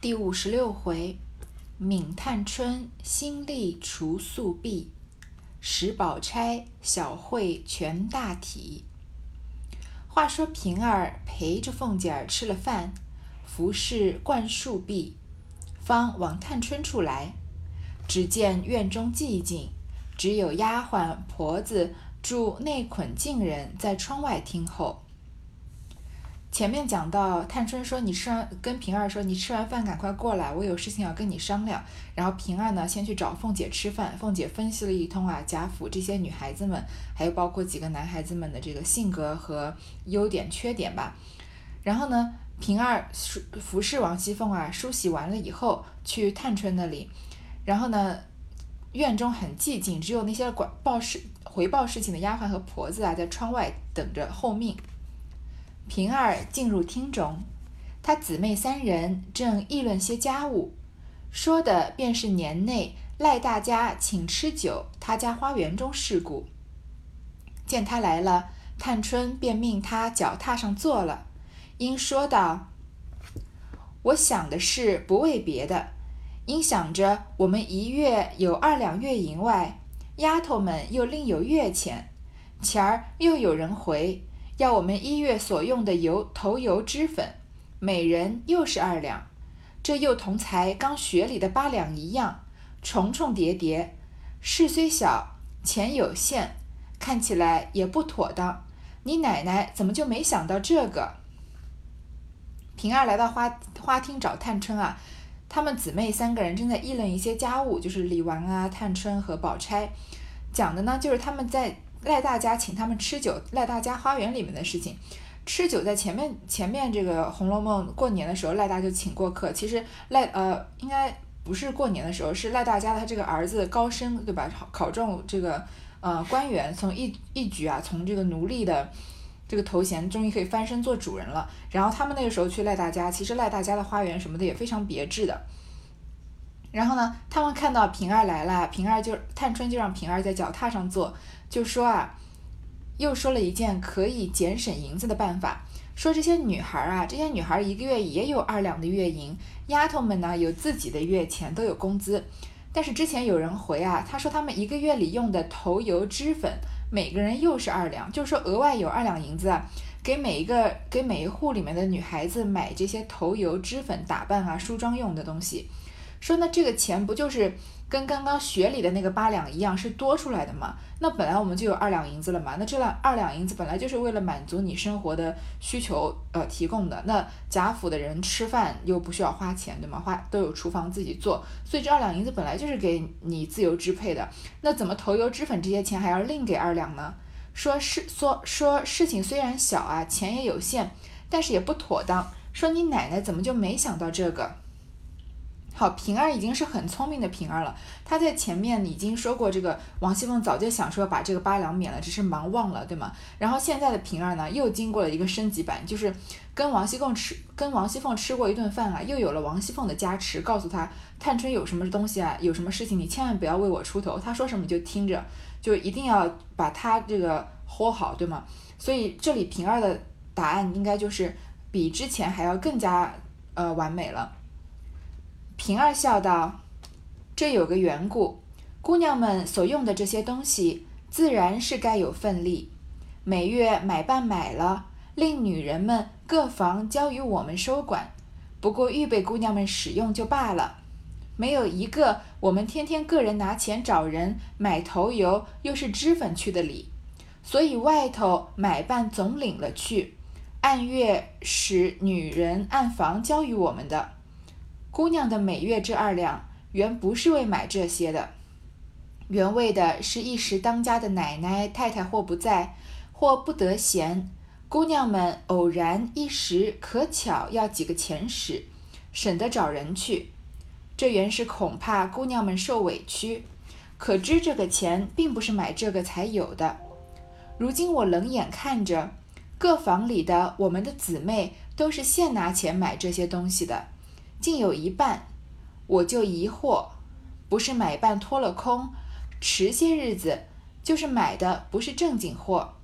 第五十六回，闵探春新历除宿弊，史宝钗小会全大体。话说平儿陪着凤姐儿吃了饭，服侍灌树壁，方往探春处来，只见院中寂静，只有丫鬟婆子住内捆静人在窗外听候。前面讲到，探春说：“你吃完跟平儿说，你吃完饭赶快过来，我有事情要跟你商量。”然后平儿呢，先去找凤姐吃饭。凤姐分析了一通啊，贾府这些女孩子们，还有包括几个男孩子们的这个性格和优点、缺点吧。然后呢，平儿服服侍王熙凤啊，梳洗完了以后，去探春那里。然后呢，院中很寂静，只有那些管报事、回报事情的丫鬟和婆子啊，在窗外等着候命。平儿进入厅中，她姊妹三人正议论些家务，说的便是年内赖大家请吃酒，他家花园中事故。见他来了，探春便命他脚踏上坐了，因说道：“我想的是不为别的，因想着我们一月有二两月银外，丫头们又另有月钱，前儿又有人回。”要我们一月所用的油头油脂粉，每人又是二两，这又同才刚学里的八两一样，重重叠叠，事虽小，钱有限，看起来也不妥当。你奶奶怎么就没想到这个？平儿来到花花厅找探春啊，她们姊妹三个人正在议论一些家务，就是李纨啊、探春和宝钗，讲的呢就是他们在。赖大家请他们吃酒，赖大家花园里面的事情，吃酒在前面前面这个《红楼梦》过年的时候，赖大就请过客。其实赖呃应该不是过年的时候，是赖大家的他这个儿子高升，对吧？考考中这个呃官员，从一一举啊，从这个奴隶的这个头衔，终于可以翻身做主人了。然后他们那个时候去赖大家，其实赖大家的花园什么的也非常别致的。然后呢，他们看到平儿来了，平儿就探春就让平儿在脚踏上坐。就说啊，又说了一件可以节省银子的办法。说这些女孩啊，这些女孩一个月也有二两的月银，丫头们呢有自己的月钱，都有工资。但是之前有人回啊，他说他们一个月里用的头油脂粉，每个人又是二两，就说额外有二两银子啊，给每一个给每一户里面的女孩子买这些头油脂粉打扮啊、梳妆用的东西。说那这个钱不就是？跟刚刚学里的那个八两一样，是多出来的嘛？那本来我们就有二两银子了嘛？那这两二两银子本来就是为了满足你生活的需求呃提供的。那贾府的人吃饭又不需要花钱，对吗？花都有厨房自己做，所以这二两银子本来就是给你自由支配的。那怎么头油脂粉这些钱还要另给二两呢？说事说说事情虽然小啊，钱也有限，但是也不妥当。说你奶奶怎么就没想到这个？好，平儿已经是很聪明的平儿了。她在前面已经说过，这个王熙凤早就想说把这个八两免了，只是忙忘了，对吗？然后现在的平儿呢，又经过了一个升级版，就是跟王熙凤吃，跟王熙凤吃过一顿饭啊，又有了王熙凤的加持，告诉她探春有什么东西啊，有什么事情你千万不要为我出头，她说什么就听着，就一定要把她这个豁好，对吗？所以这里平儿的答案应该就是比之前还要更加呃完美了。平儿笑道：“这有个缘故，姑娘们所用的这些东西，自然是该有份例。每月买办买了，令女人们各房交于我们收管，不过预备姑娘们使用就罢了。没有一个我们天天个人拿钱找人买头油，又是脂粉去的理。所以外头买办总领了去，按月使女人按房交于我们的。”姑娘的每月这二两，原不是为买这些的，原为的是一时当家的奶奶太太或不在，或不得闲，姑娘们偶然一时可巧要几个钱使，省得找人去。这原是恐怕姑娘们受委屈，可知这个钱并不是买这个才有的。如今我冷眼看着，各房里的我们的姊妹都是现拿钱买这些东西的。竟有一半，我就疑惑，不是买办脱了空，迟些日子，就是买的不是正经货，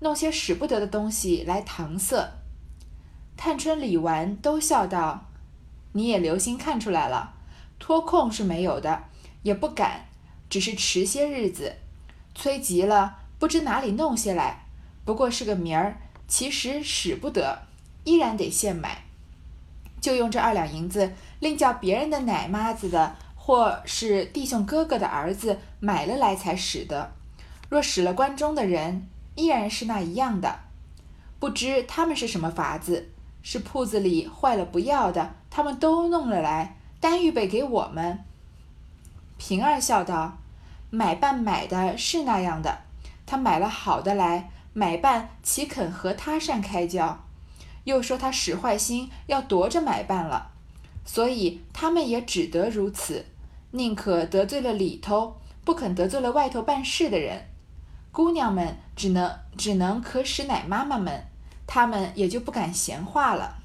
弄些使不得的东西来搪塞。探春、李纨都笑道：“你也留心看出来了，脱空是没有的，也不敢，只是迟些日子，催急了，不知哪里弄些来，不过是个名儿，其实使不得，依然得现买，就用这二两银子，另叫别人的奶妈子的，或是弟兄哥哥的儿子买了来才使得。若使了关中的人，依然是那一样的，不知他们是什么法子。是铺子里坏了不要的，他们都弄了来，单预备给我们。平儿笑道：“买办买的是那样的，他买了好的来，买办岂肯和他善开交？又说他使坏心，要夺着买办了，所以他们也只得如此，宁可得罪了里头，不肯得罪了外头办事的人。姑娘们只能只能可使奶妈妈们。”他们也就不敢闲话了。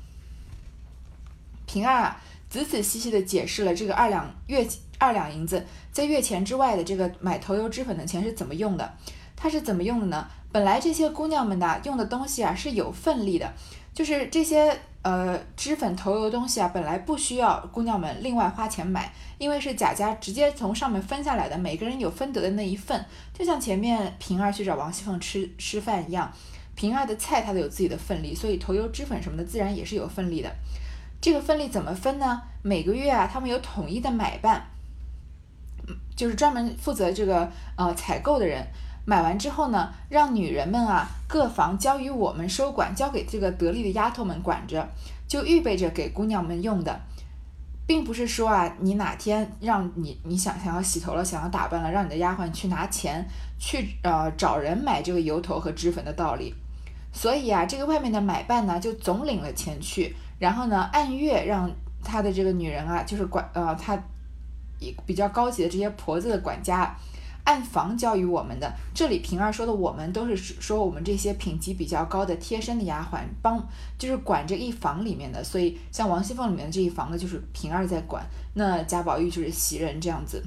平儿啊，仔仔细细的解释了这个二两月二两银子在月钱之外的这个买头油脂粉的钱是怎么用的。他是怎么用的呢？本来这些姑娘们的用的东西啊是有份例的，就是这些呃脂粉头油东西啊，本来不需要姑娘们另外花钱买，因为是贾家直接从上面分下来的，每个人有分得的那一份，就像前面平儿去找王熙凤吃吃饭一样。平儿的菜，她都有自己的份例，所以头油脂粉什么的自然也是有份例的。这个份例怎么分呢？每个月啊，他们有统一的买办，就是专门负责这个呃采购的人。买完之后呢，让女人们啊各房交于我们收管，交给这个得力的丫头们管着，就预备着给姑娘们用的，并不是说啊，你哪天让你你想想要洗头了，想要打扮了，让你的丫鬟去拿钱去呃找人买这个油头和脂粉的道理。所以啊，这个外面的买办呢，就总领了钱去，然后呢，按月让他的这个女人啊，就是管呃，他比较高级的这些婆子的管家，按房交于我们的。这里平儿说的我们，都是说我们这些品级比较高的贴身的丫鬟，帮就是管这一房里面的。所以像王熙凤里面的这一房呢，就是平儿在管，那贾宝玉就是袭人这样子。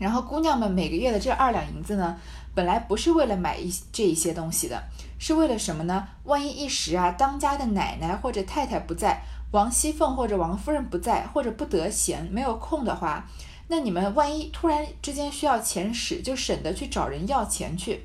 然后姑娘们每个月的这二两银子呢，本来不是为了买一这一些东西的。是为了什么呢？万一一时啊，当家的奶奶或者太太不在，王熙凤或者王夫人不在，或者不得闲，没有空的话，那你们万一突然之间需要钱使，就省得去找人要钱去。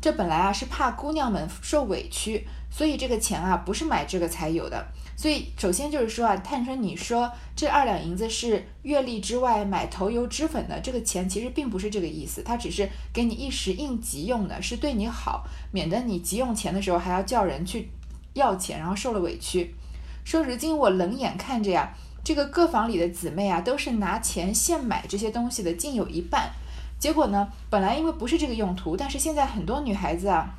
这本来啊是怕姑娘们受委屈，所以这个钱啊不是买这个才有的。所以，首先就是说啊，探春，你说这二两银子是月例之外买头油脂粉的，这个钱其实并不是这个意思，它只是给你一时应急用的，是对你好，免得你急用钱的时候还要叫人去要钱，然后受了委屈。说如今我冷眼看着呀，这个各房里的姊妹啊，都是拿钱现买这些东西的，竟有一半。结果呢，本来因为不是这个用途，但是现在很多女孩子啊，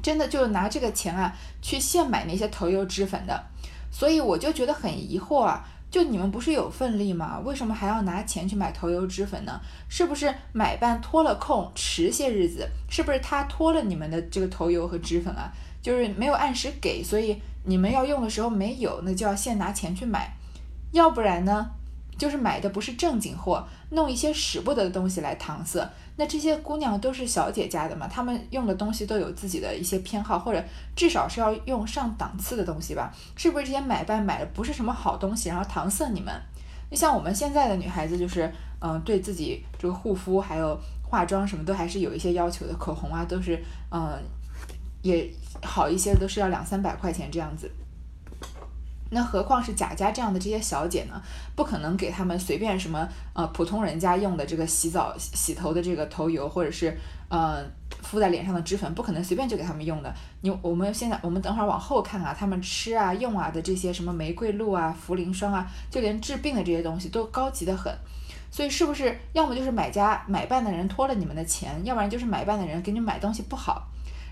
真的就拿这个钱啊去现买那些头油脂粉的。所以我就觉得很疑惑啊，就你们不是有份例吗？为什么还要拿钱去买头油脂粉呢？是不是买办拖了空，迟些日子？是不是他拖了你们的这个头油和脂粉啊？就是没有按时给，所以你们要用的时候没有，那就要现拿钱去买，要不然呢？就是买的不是正经货，弄一些使不得的东西来搪塞。那这些姑娘都是小姐家的嘛，她们用的东西都有自己的一些偏好，或者至少是要用上档次的东西吧？是不是这些买办买的不是什么好东西，然后搪塞你们？就像我们现在的女孩子，就是嗯，对自己这个护肤还有化妆什么都还是有一些要求的，口红啊都是嗯也好一些，都是要两三百块钱这样子。那何况是贾家这样的这些小姐呢？不可能给他们随便什么呃普通人家用的这个洗澡洗头的这个头油，或者是呃敷在脸上的脂粉，不可能随便就给他们用的。你我们现在我们等会儿往后看啊，他们吃啊用啊的这些什么玫瑰露啊、茯苓霜啊，就连治病的这些东西都高级的很。所以是不是要么就是买家买办的人拖了你们的钱，要不然就是买办的人给你买东西不好。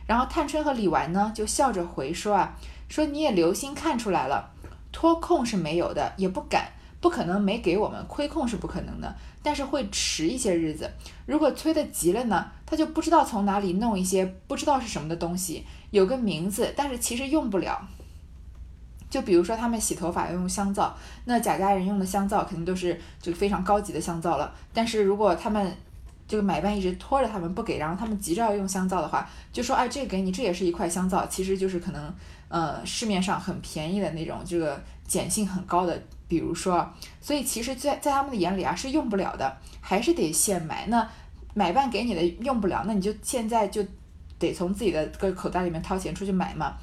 然后探春和李纨呢就笑着回说啊，说你也留心看出来了。脱控是没有的，也不敢，不可能没给我们亏空是不可能的，但是会迟一些日子。如果催得急了呢，他就不知道从哪里弄一些不知道是什么的东西，有个名字，但是其实用不了。就比如说他们洗头发要用香皂，那贾家人用的香皂肯定都是这个非常高级的香皂了。但是如果他们这个买办一直拖着他们不给，然后他们急着要用香皂的话，就说哎，这个给你，这也是一块香皂，其实就是可能呃市面上很便宜的那种，这个碱性很高的，比如说，所以其实，在在他们的眼里啊是用不了的，还是得现买。那买办给你的用不了，那你就现在就得从自己的个口袋里面掏钱出去买嘛。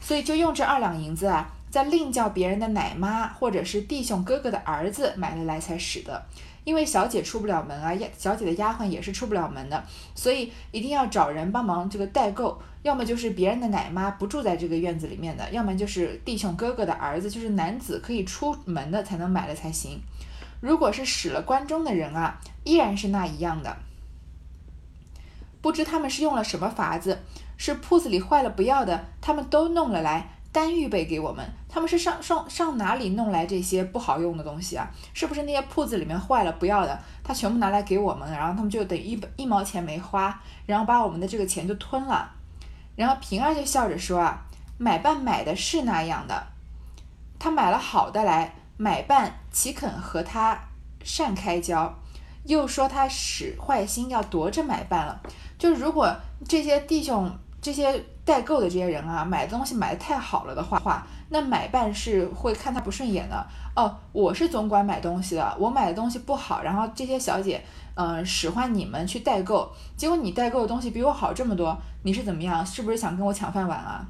所以就用这二两银子啊，再另叫别人的奶妈或者是弟兄哥哥的儿子买了来才使得。因为小姐出不了门啊，小姐的丫鬟也是出不了门的，所以一定要找人帮忙这个代购，要么就是别人的奶妈不住在这个院子里面的，要么就是弟兄哥哥的儿子，就是男子可以出门的才能买了才行。如果是使了关中的人啊，依然是那一样的。不知他们是用了什么法子，是铺子里坏了不要的，他们都弄了来。单预备给我们，他们是上上上哪里弄来这些不好用的东西啊？是不是那些铺子里面坏了不要的，他全部拿来给我们，然后他们就等于一一毛钱没花，然后把我们的这个钱就吞了。然后平儿就笑着说啊，买办买的是那样的，他买了好的来，买办岂肯和他善开交？又说他使坏心要夺着买办了，就如果这些弟兄。这些代购的这些人啊，买的东西买的太好了的话，话那买办是会看他不顺眼的。哦，我是总管买东西的，我买的东西不好，然后这些小姐，嗯，使唤你们去代购，结果你代购的东西比我好这么多，你是怎么样？是不是想跟我抢饭碗啊？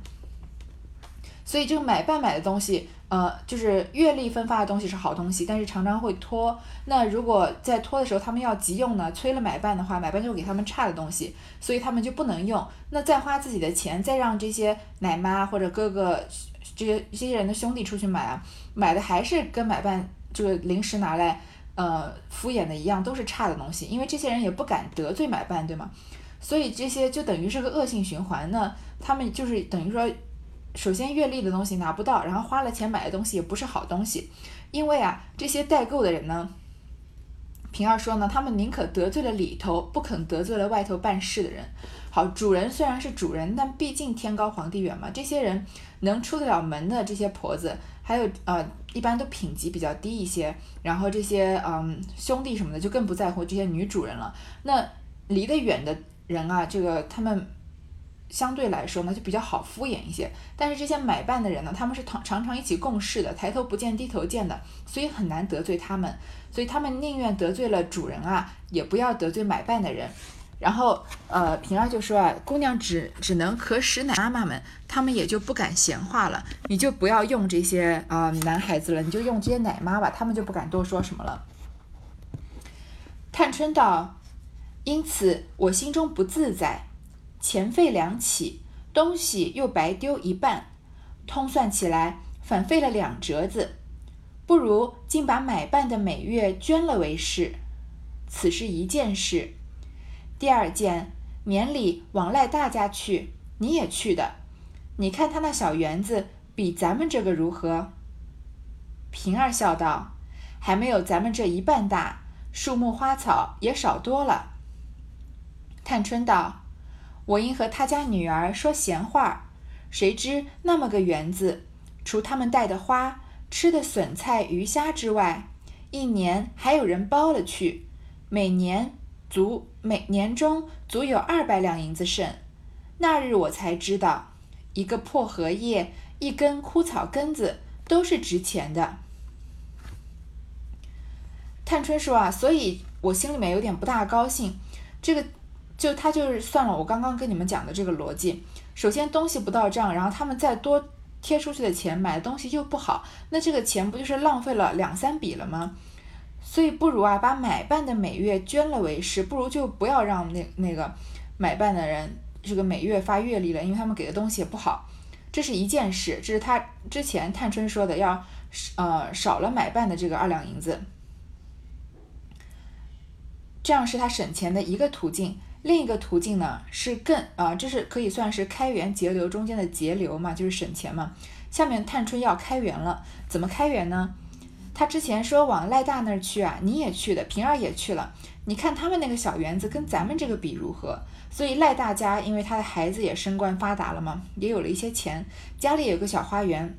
所以这个买办买的东西，呃，就是月例分发的东西是好东西，但是常常会拖。那如果在拖的时候，他们要急用呢，催了买办的话，买办就会给他们差的东西，所以他们就不能用。那再花自己的钱，再让这些奶妈或者哥哥这些这些人的兄弟出去买啊，买的还是跟买办这个临时拿来呃敷衍的一样，都是差的东西。因为这些人也不敢得罪买办，对吗？所以这些就等于是个恶性循环。那他们就是等于说。首先，阅历的东西拿不到，然后花了钱买的东西也不是好东西，因为啊，这些代购的人呢，平儿说呢，他们宁可得罪了里头，不肯得罪了外头办事的人。好，主人虽然是主人，但毕竟天高皇帝远嘛，这些人能出得了门的这些婆子，还有呃，一般都品级比较低一些，然后这些嗯兄弟什么的就更不在乎这些女主人了。那离得远的人啊，这个他们。相对来说呢，就比较好敷衍一些。但是这些买办的人呢，他们是常常常一起共事的，抬头不见低头见的，所以很难得罪他们。所以他们宁愿得罪了主人啊，也不要得罪买办的人。然后，呃，平儿就说啊，姑娘只只能可使奶妈妈们，他们也就不敢闲话了。你就不要用这些啊男孩子了，你就用这些奶妈吧，他们就不敢多说什么了。探春道：“因此我心中不自在。”钱费两起，东西又白丢一半，通算起来反费了两折子，不如竟把买办的每月捐了为是。此是一件事。第二件，年里往赖大家去，你也去的。你看他那小园子比咱们这个如何？平儿笑道：“还没有咱们这一半大，树木花草也少多了。”探春道。我因和他家女儿说闲话，谁知那么个园子，除他们带的花、吃的笋菜鱼虾之外，一年还有人包了去，每年足每年中足有二百两银子剩。那日我才知道，一个破荷叶、一根枯草根子都是值钱的。探春说啊，所以我心里面有点不大高兴，这个。就他就是算了，我刚刚跟你们讲的这个逻辑，首先东西不到账，然后他们再多贴出去的钱买的东西又不好，那这个钱不就是浪费了两三笔了吗？所以不如啊，把买办的每月捐了为是，不如就不要让那那个买办的人这个每月发月例了，因为他们给的东西也不好。这是一件事，这是他之前探春说的，要呃少了买办的这个二两银子，这样是他省钱的一个途径。另一个途径呢是更啊，这是可以算是开源节流中间的节流嘛，就是省钱嘛。下面探春要开源了，怎么开源呢？他之前说往赖大那儿去啊，你也去的，平儿也去了。你看他们那个小园子跟咱们这个比如何？所以赖大家因为他的孩子也升官发达了嘛，也有了一些钱，家里有个小花园，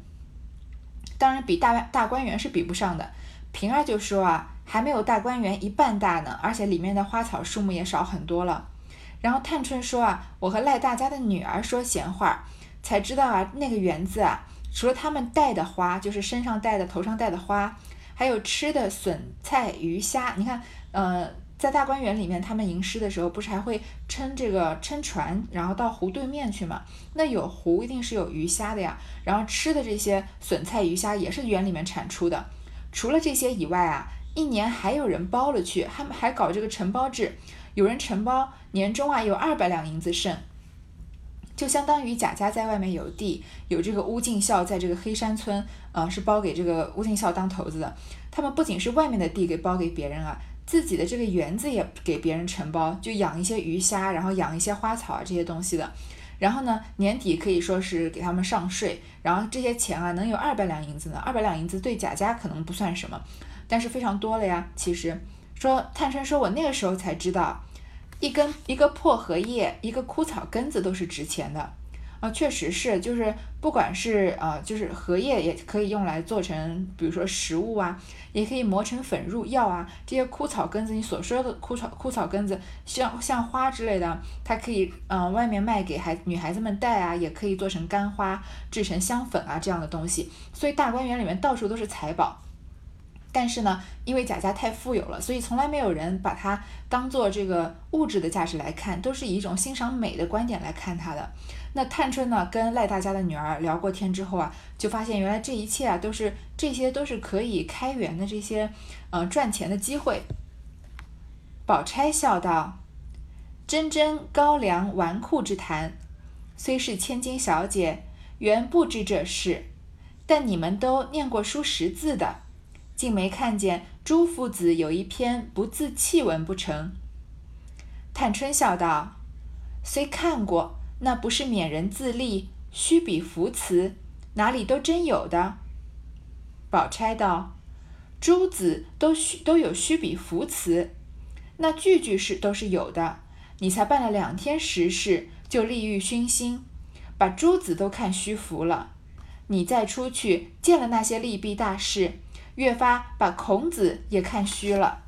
当然比大大观园是比不上的。平儿就说啊。还没有大观园一半大呢，而且里面的花草树木也少很多了。然后探春说啊，我和赖大家的女儿说闲话，才知道啊，那个园子啊，除了他们带的花，就是身上带的、头上带的花，还有吃的笋菜鱼虾。你看，呃，在大观园里面，他们吟诗的时候，不是还会撑这个撑船，然后到湖对面去嘛？那有湖，一定是有鱼虾的呀。然后吃的这些笋菜鱼虾也是园里面产出的。除了这些以外啊，一年还有人包了去，他们还搞这个承包制。有人承包，年终啊有二百两银子剩，就相当于贾家在外面有地，有这个乌进孝在这个黑山村，呃，是包给这个乌进孝当头子的。他们不仅是外面的地给包给别人啊，自己的这个园子也给别人承包，就养一些鱼虾，然后养一些花草啊这些东西的。然后呢，年底可以说是给他们上税，然后这些钱啊能有二百两银子呢。二百两银子对贾家可能不算什么，但是非常多了呀，其实。说探春说：“我那个时候才知道，一根一个破荷叶，一个枯草根子都是值钱的啊！确实是，就是不管是啊，就是荷叶也可以用来做成，比如说食物啊，也可以磨成粉入药啊。这些枯草根子，你所说的枯草枯草根子，像像花之类的，它可以嗯外面卖给孩女孩子们戴啊，也可以做成干花，制成香粉啊这样的东西。所以大观园里面到处都是财宝。”但是呢，因为贾家太富有了，所以从来没有人把它当做这个物质的价值来看，都是以一种欣赏美的观点来看它的。那探春呢，跟赖大家的女儿聊过天之后啊，就发现原来这一切啊，都是这些都是可以开源的这些，呃，赚钱的机会。宝钗笑道：“真真高粱纨绔之谈，虽是千金小姐，原不知这事，但你们都念过书识字的。”竟没看见朱夫子有一篇不自弃文不成？探春笑道：“虽看过，那不是勉人自立，虚笔浮词，哪里都真有的。”宝钗道：“诸子都虚都有虚笔浮词，那句句是都是有的。你才办了两天实事，就利欲熏心，把诸子都看虚浮了。你再出去见了那些利弊大事。”越发把孔子也看虚了。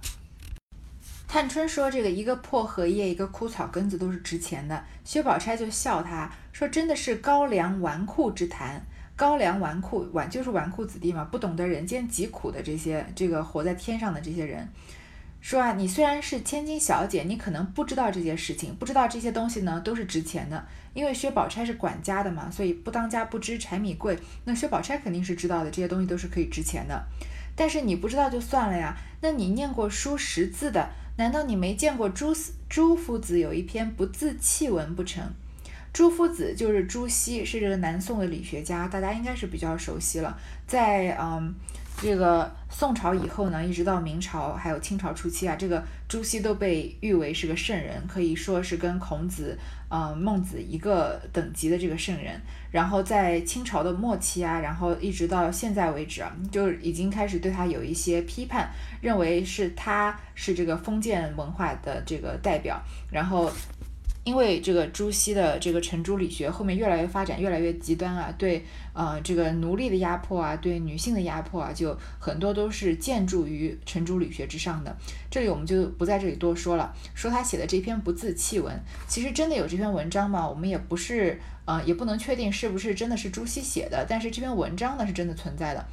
探春说：“这个一个破荷叶，一个枯草根子都是值钱的。”薛宝钗就笑他说：“真的是高粱纨绔之谈。高粱纨绔，纨就是纨绔子弟嘛，不懂得人间疾苦的这些，这个活在天上的这些人。说啊，你虽然是千金小姐，你可能不知道这些事情，不知道这些东西呢都是值钱的。因为薛宝钗是管家的嘛，所以不当家不知柴米贵。那薛宝钗肯定是知道的，这些东西都是可以值钱的。”但是你不知道就算了呀，那你念过书识字的，难道你没见过朱朱夫子有一篇不自弃文不成？朱夫子就是朱熹，是这个南宋的理学家，大家应该是比较熟悉了。在嗯这个宋朝以后呢，一直到明朝还有清朝初期啊，这个朱熹都被誉为是个圣人，可以说是跟孔子。呃，孟子一个等级的这个圣人，然后在清朝的末期啊，然后一直到现在为止啊，就已经开始对他有一些批判，认为是他是这个封建文化的这个代表，然后。因为这个朱熹的这个程朱理学后面越来越发展，越来越极端啊，对呃这个奴隶的压迫啊，对女性的压迫啊，就很多都是建筑于程朱理学之上的。这里我们就不在这里多说了。说他写的这篇不自弃文，其实真的有这篇文章吗？我们也不是呃也不能确定是不是真的是朱熹写的，但是这篇文章呢是真的存在的。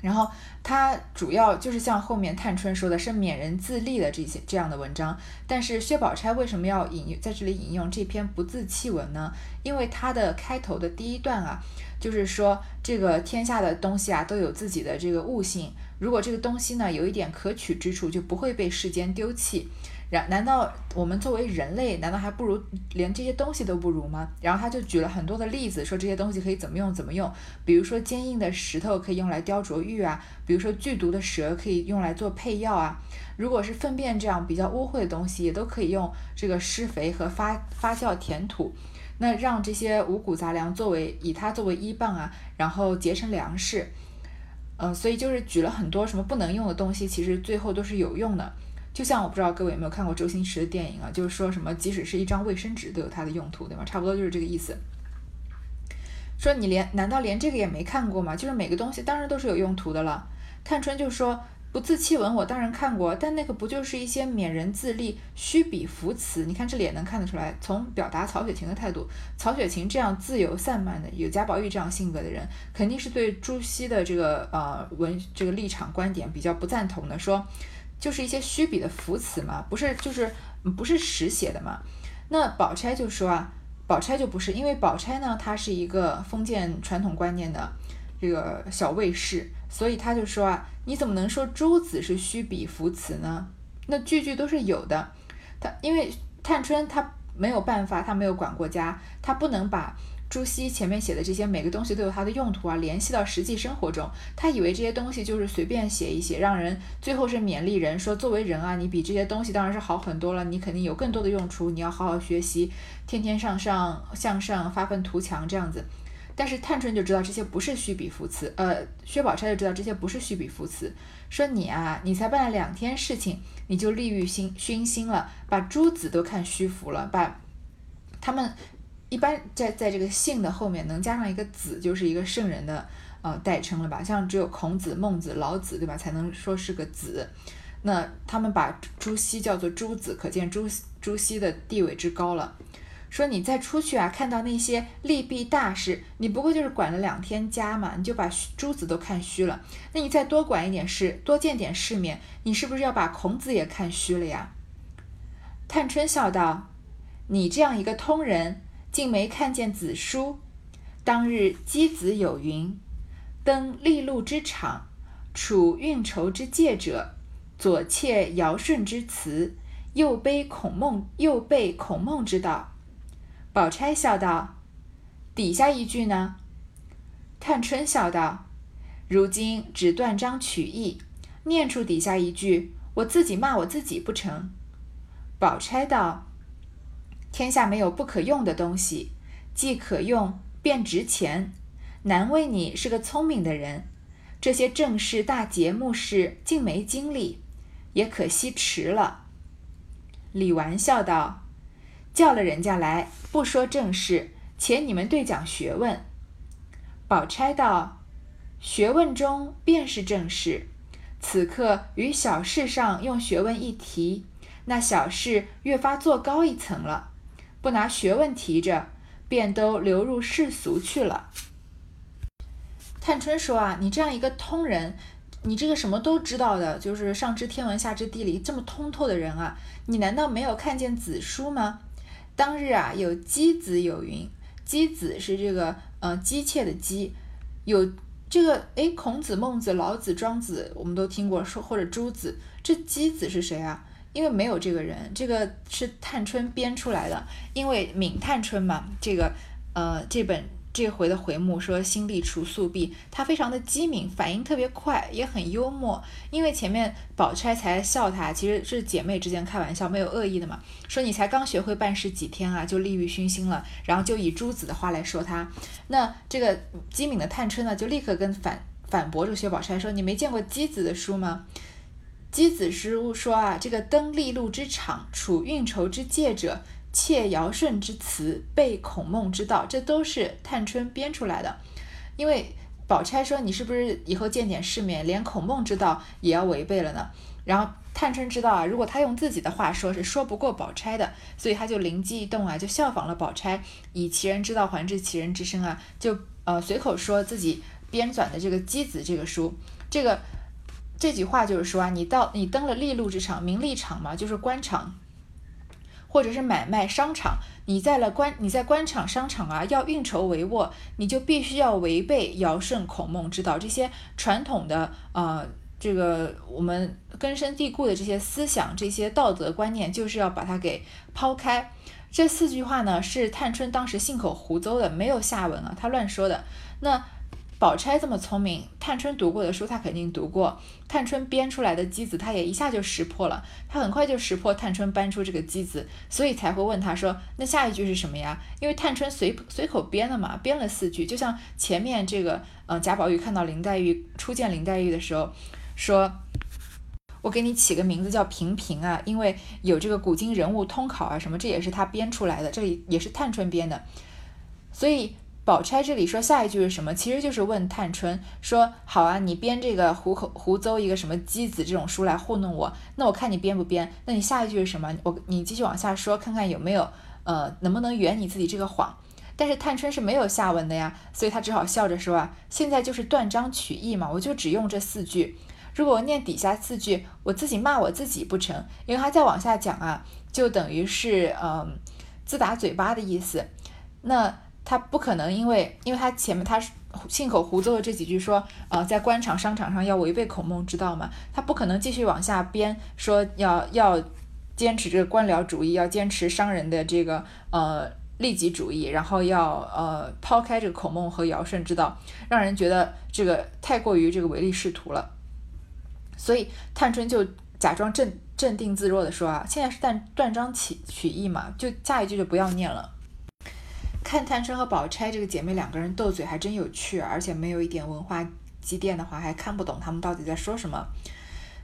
然后它主要就是像后面探春说的，是勉人自立的这些这样的文章。但是薛宝钗为什么要引在这里引用这篇不自弃文呢？因为它的开头的第一段啊，就是说这个天下的东西啊都有自己的这个悟性，如果这个东西呢有一点可取之处，就不会被世间丢弃。然难道我们作为人类，难道还不如连这些东西都不如吗？然后他就举了很多的例子，说这些东西可以怎么用怎么用。比如说坚硬的石头可以用来雕琢玉啊，比如说剧毒的蛇可以用来做配药啊。如果是粪便这样比较污秽的东西，也都可以用这个施肥和发发酵填土，那让这些五谷杂粮作为以它作为依傍啊，然后结成粮食。嗯，所以就是举了很多什么不能用的东西，其实最后都是有用的。就像我不知道各位有没有看过周星驰的电影啊，就是说什么即使是一张卫生纸都有它的用途，对吗？差不多就是这个意思。说你连难道连这个也没看过吗？就是每个东西当然都是有用途的了。探春就说不自弃文我当然看过，但那个不就是一些勉人自立、虚笔浮词？你看这里也能看得出来，从表达曹雪芹的态度，曹雪芹这样自由散漫的，有贾宝玉这样性格的人，肯定是对朱熹的这个呃文这个立场观点比较不赞同的，说就是一些虚笔的浮词嘛，不是就是不是实写的嘛。那宝钗就说啊，宝钗就不是，因为宝钗呢，她是一个封建传统观念的这个小卫士。所以他就说啊，你怎么能说朱子是虚笔浮词呢？那句句都是有的。他因为探春他没有办法，他没有管过家，他不能把朱熹前面写的这些每个东西都有它的用途啊，联系到实际生活中。他以为这些东西就是随便写一写，让人最后是勉励人说，作为人啊，你比这些东西当然是好很多了，你肯定有更多的用处，你要好好学习，天天向上向上发愤图强这样子。但是探春就知道这些不是虚笔浮词，呃，薛宝钗就知道这些不是虚笔浮词，说你啊，你才办了两天事情，你就利欲熏熏心了，把诸子都看虚浮了，把他们一般在在这个姓的后面能加上一个子，就是一个圣人的呃代称了吧？像只有孔子、孟子、老子，对吧？才能说是个子。那他们把朱熹叫做朱子，可见朱朱熹的地位之高了。说你再出去啊，看到那些利弊大事，你不过就是管了两天家嘛，你就把诸子都看虚了。那你再多管一点事，多见点世面，你是不是要把孔子也看虚了呀？探春笑道：“你这样一个通人，竟没看见子书。当日箕子有云：‘登利禄之场，处运筹之界者，左窃尧舜之辞，右背孔孟，右背孔孟之道。’”宝钗笑道：“底下一句呢？”探春笑道：“如今只断章取义，念出底下一句，我自己骂我自己不成？”宝钗道：“天下没有不可用的东西，既可用便值钱。难为你是个聪明的人，这些正事大节目事竟没经历，也可惜迟了。”李纨笑道。叫了人家来，不说正事，且你们对讲学问。宝钗道：“学问中便是正事，此刻于小事上用学问一提，那小事越发做高一层了。不拿学问提着，便都流入世俗去了。”探春说：“啊，你这样一个通人，你这个什么都知道的，就是上知天文下知地理，这么通透的人啊，你难道没有看见子书吗？”当日啊，有箕子有云，箕子是这个呃姬妾的姬，有这个哎，孔子、孟子、老子、庄子，我们都听过说，或者朱子，这箕子是谁啊？因为没有这个人，这个是探春编出来的，因为闵探春嘛，这个呃这本。这回的回目说心力除素弊，他非常的机敏，反应特别快，也很幽默。因为前面宝钗才笑他，其实是姐妹之间开玩笑，没有恶意的嘛。说你才刚学会办事几天啊，就利欲熏心了，然后就以朱子的话来说他。那这个机敏的探春呢，就立刻跟反反驳这个薛宝钗说：“你没见过箕子的书吗？箕子书说啊，这个登利禄之场，处运筹之界者。”窃尧舜之词，背孔孟之道，这都是探春编出来的。因为宝钗说：“你是不是以后见点世面，连孔孟之道也要违背了呢？”然后探春知道啊，如果他用自己的话说，是说不过宝钗的，所以他就灵机一动啊，就效仿了宝钗，以其人之道还治其人之身啊，就呃随口说自己编纂的这个箕子这个书，这个这句话就是说啊，你到你登了利禄之场，名利场嘛，就是官场。或者是买卖商场，你在了官，你在官场商场啊，要运筹帷幄，你就必须要违背尧舜孔孟之道这些传统的呃，这个我们根深蒂固的这些思想、这些道德观念，就是要把它给抛开。这四句话呢，是探春当时信口胡诌的，没有下文啊，她乱说的。那。宝钗这么聪明，探春读过的书，她肯定读过。探春编出来的机子，她也一下就识破了。她很快就识破探春搬出这个机子，所以才会问她说：“那下一句是什么呀？”因为探春随随口编的嘛，编了四句。就像前面这个，呃，贾宝玉看到林黛玉初见林黛玉的时候，说：“我给你起个名字叫平平啊，因为有这个古今人物通考啊什么，这也是他编出来的，这里也是探春编的。”所以。宝钗这里说下一句是什么？其实就是问探春说：“好啊，你编这个胡口胡诌一个什么箕子这种书来糊弄我，那我看你编不编？那你下一句是什么？我你继续往下说，看看有没有呃能不能圆你自己这个谎。”但是探春是没有下文的呀，所以她只好笑着说啊：“现在就是断章取义嘛，我就只用这四句。如果我念底下四句，我自己骂我自己不成？因为他再往下讲啊，就等于是嗯自打嘴巴的意思。那。”他不可能，因为因为他前面他是信口胡诌的这几句说，呃，在官场商场上要违背孔孟之道嘛，他不可能继续往下编，说要要坚持这个官僚主义，要坚持商人的这个呃利己主义，然后要呃抛开这个孔孟和尧舜之道，让人觉得这个太过于这个唯利是图了。所以探春就假装镇镇定自若的说啊，现在是断断章取取义嘛，就下一句就不要念了。看探春和宝钗这个姐妹两个人斗嘴还真有趣，而且没有一点文化积淀的话，还看不懂他们到底在说什么。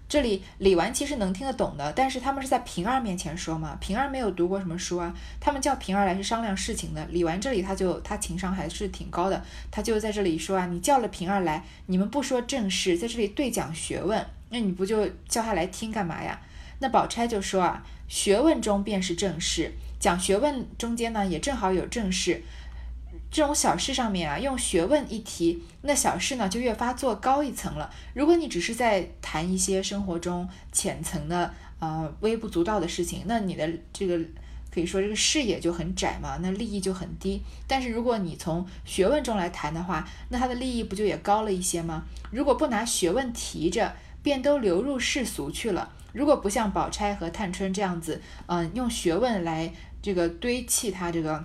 这里李纨其实能听得懂的，但是他们是在平儿面前说嘛，平儿没有读过什么书啊，他们叫平儿来是商量事情的。李纨这里他就他情商还是挺高的，他就在这里说啊，你叫了平儿来，你们不说正事，在这里对讲学问，那你不就叫他来听干嘛呀？那宝钗就说啊，学问中便是正事。讲学问中间呢，也正好有正事，这种小事上面啊，用学问一提，那小事呢就越发做高一层了。如果你只是在谈一些生活中浅层的呃微不足道的事情，那你的这个可以说这个视野就很窄嘛，那利益就很低。但是如果你从学问中来谈的话，那它的利益不就也高了一些吗？如果不拿学问提着，便都流入世俗去了。如果不像宝钗和探春这样子，嗯，用学问来。这个堆砌他这个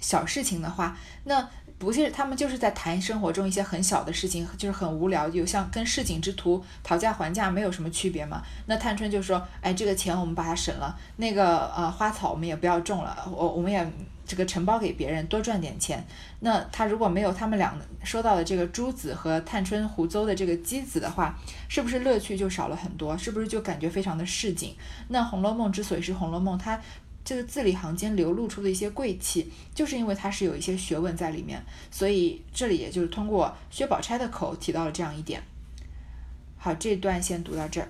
小事情的话，那不是他们就是在谈生活中一些很小的事情，就是很无聊，有像跟市井之徒讨价还价没有什么区别嘛。那探春就说：“哎，这个钱我们把它省了，那个呃花草我们也不要种了，我我们也这个承包给别人，多赚点钱。”那他如果没有他们俩说到的这个珠子和探春胡诌的这个机子的话，是不是乐趣就少了很多？是不是就感觉非常的市井？那《红楼梦》之所以是《红楼梦》，它这个字里行间流露出的一些贵气，就是因为它是有一些学问在里面，所以这里也就是通过薛宝钗的口提到了这样一点。好，这段先读到这儿。